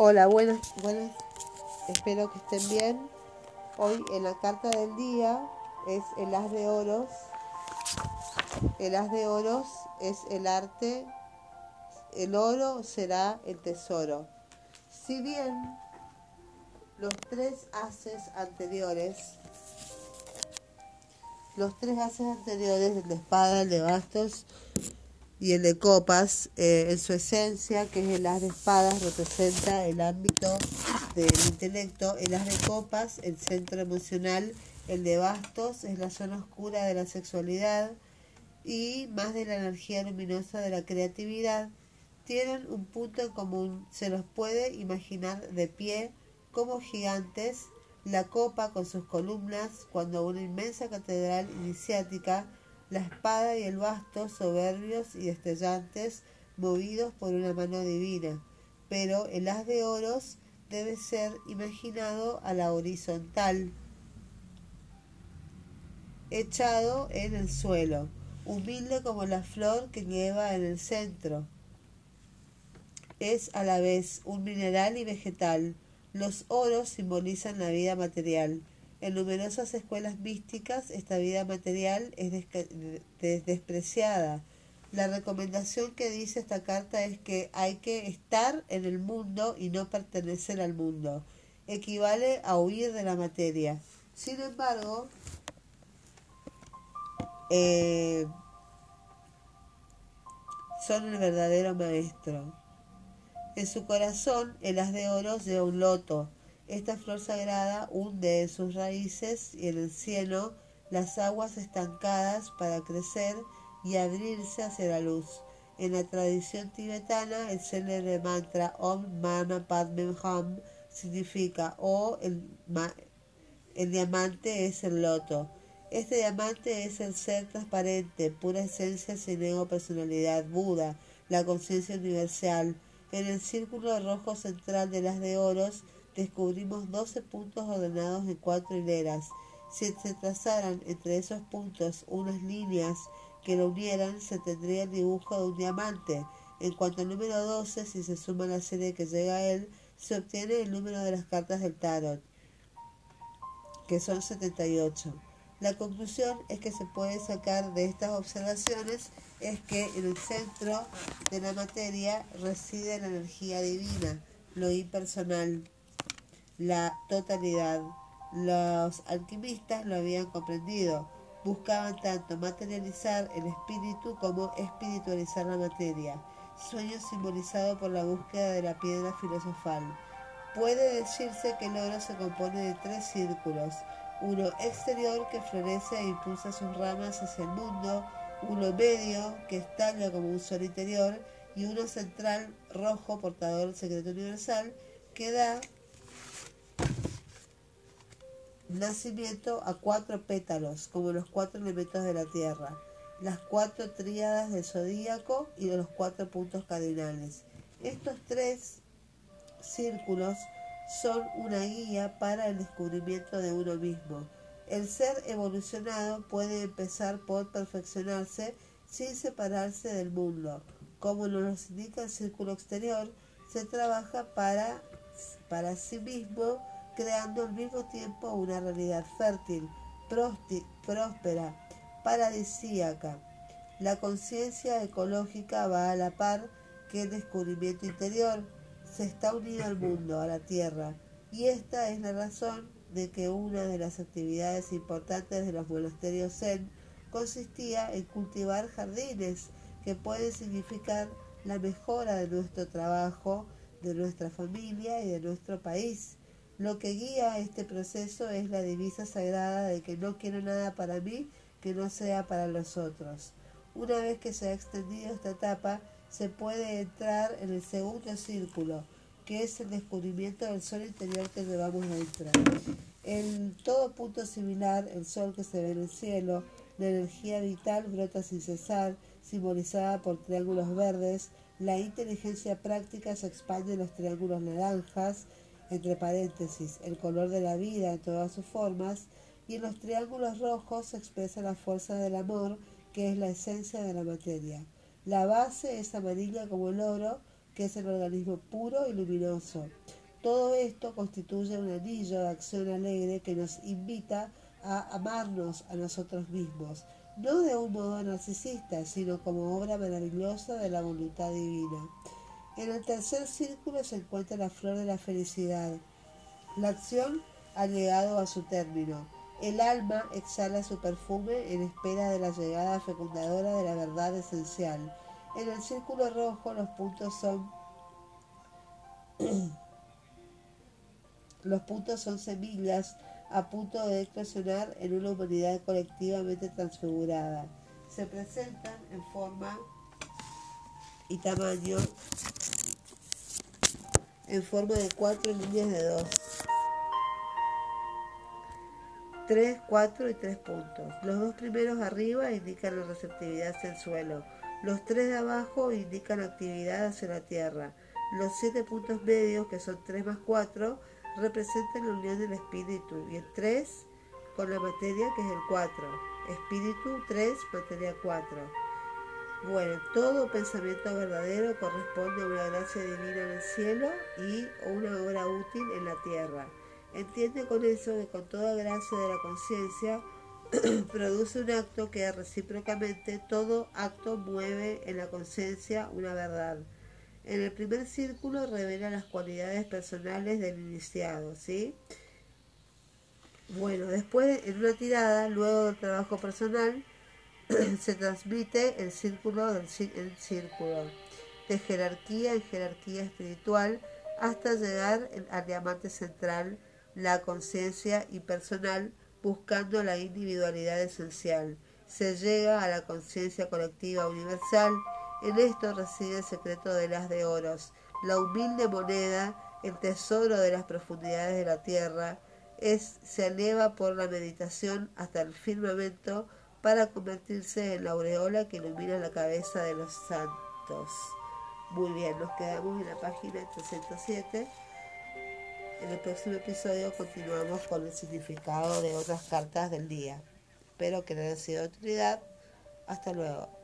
Hola, buenas, buenas. Espero que estén bien. Hoy en la carta del día es el as de oros. El as de oros es el arte. El oro será el tesoro. Si bien los tres haces anteriores, los tres haces anteriores, de espada, el de bastos y el de copas, eh, en su esencia, que es el as de espadas, representa el ámbito del intelecto, el as de copas, el centro emocional, el de bastos es la zona oscura de la sexualidad. Y más de la energía luminosa de la creatividad, tienen un punto en común, se los puede imaginar de pie como gigantes, la copa con sus columnas, cuando una inmensa catedral iniciática la espada y el basto soberbios y destellantes, movidos por una mano divina. Pero el haz de oros debe ser imaginado a la horizontal, echado en el suelo, humilde como la flor que lleva en el centro. Es a la vez un mineral y vegetal. Los oros simbolizan la vida material. En numerosas escuelas místicas esta vida material es despreciada. La recomendación que dice esta carta es que hay que estar en el mundo y no pertenecer al mundo. Equivale a huir de la materia. Sin embargo, eh, son el verdadero maestro. En su corazón el as de oro lleva un loto esta flor sagrada hunde en sus raíces y en el cielo las aguas estancadas para crecer y abrirse hacia la luz. En la tradición tibetana, el célebre mantra Om Mama Padme Hum significa o el, el diamante es el loto. Este diamante es el ser transparente, pura esencia sin ego personalidad, Buda, la conciencia universal. En el círculo rojo central de las de oros descubrimos 12 puntos ordenados en cuatro hileras. Si se trazaran entre esos puntos unas líneas que lo unieran, se tendría el dibujo de un diamante. En cuanto al número 12, si se suma la serie que llega a él, se obtiene el número de las cartas del tarot, que son 78. La conclusión es que se puede sacar de estas observaciones es que en el centro de la materia reside la energía divina, lo impersonal la totalidad. Los alquimistas lo habían comprendido. Buscaban tanto materializar el espíritu como espiritualizar la materia. Sueño simbolizado por la búsqueda de la piedra filosofal. Puede decirse que el oro se compone de tres círculos. Uno exterior que florece e impulsa sus ramas hacia el mundo. Uno medio que estalla como un sol interior. Y uno central rojo portador del secreto universal que da Nacimiento a cuatro pétalos, como los cuatro elementos de la Tierra, las cuatro tríadas del zodíaco y los cuatro puntos cardinales. Estos tres círculos son una guía para el descubrimiento de uno mismo. El ser evolucionado puede empezar por perfeccionarse sin separarse del mundo. Como nos indica el círculo exterior, se trabaja para, para sí mismo creando al mismo tiempo una realidad fértil, próspera, paradisíaca. La conciencia ecológica va a la par que el descubrimiento interior se está unido al mundo, a la tierra, y esta es la razón de que una de las actividades importantes de los monasterios zen consistía en cultivar jardines que pueden significar la mejora de nuestro trabajo, de nuestra familia y de nuestro país. Lo que guía este proceso es la divisa sagrada de que no quiero nada para mí que no sea para los otros. Una vez que se ha extendido esta etapa, se puede entrar en el segundo círculo, que es el descubrimiento del sol interior que llevamos dentro. En todo punto similar, el sol que se ve en el cielo, la energía vital brota sin cesar, simbolizada por triángulos verdes, la inteligencia práctica se expande en los triángulos naranjas, entre paréntesis, el color de la vida en todas sus formas, y en los triángulos rojos se expresa la fuerza del amor, que es la esencia de la materia. La base es amarilla como el oro, que es el organismo puro y luminoso. Todo esto constituye un anillo de acción alegre que nos invita a amarnos a nosotros mismos, no de un modo narcisista, sino como obra maravillosa de la voluntad divina. En el tercer círculo se encuentra la flor de la felicidad. La acción ha llegado a su término. El alma exhala su perfume en espera de la llegada fecundadora de la verdad esencial. En el círculo rojo los puntos son los puntos son semillas a punto de eclosionar en una humanidad colectivamente transfigurada. Se presentan en forma y tamaño en forma de cuatro líneas de dos. Tres, cuatro y tres puntos. Los dos primeros arriba indican la receptividad hacia el suelo. Los tres de abajo indican actividad hacia la tierra. Los siete puntos medios, que son tres más cuatro, representan la unión del espíritu. Y el tres con la materia, que es el cuatro. Espíritu tres, materia cuatro. Bueno, todo pensamiento verdadero corresponde a una gracia divina en el cielo y una obra útil en la tierra. Entiende con eso que con toda gracia de la conciencia produce un acto que recíprocamente todo acto mueve en la conciencia una verdad. En el primer círculo revela las cualidades personales del iniciado, ¿sí? Bueno, después en una tirada, luego del trabajo personal, se transmite el círculo del el círculo, de jerarquía en jerarquía espiritual, hasta llegar al diamante central la conciencia impersonal buscando la individualidad esencial. Se llega a la conciencia colectiva universal. En esto reside el secreto de las de oros, la humilde moneda, el tesoro de las profundidades de la tierra, es, se eleva por la meditación hasta el firmamento para convertirse en la aureola que ilumina la cabeza de los santos. Muy bien, nos quedamos en la página 307. En el próximo episodio continuamos con el significado de otras cartas del día. Espero que les haya sido de utilidad. Hasta luego.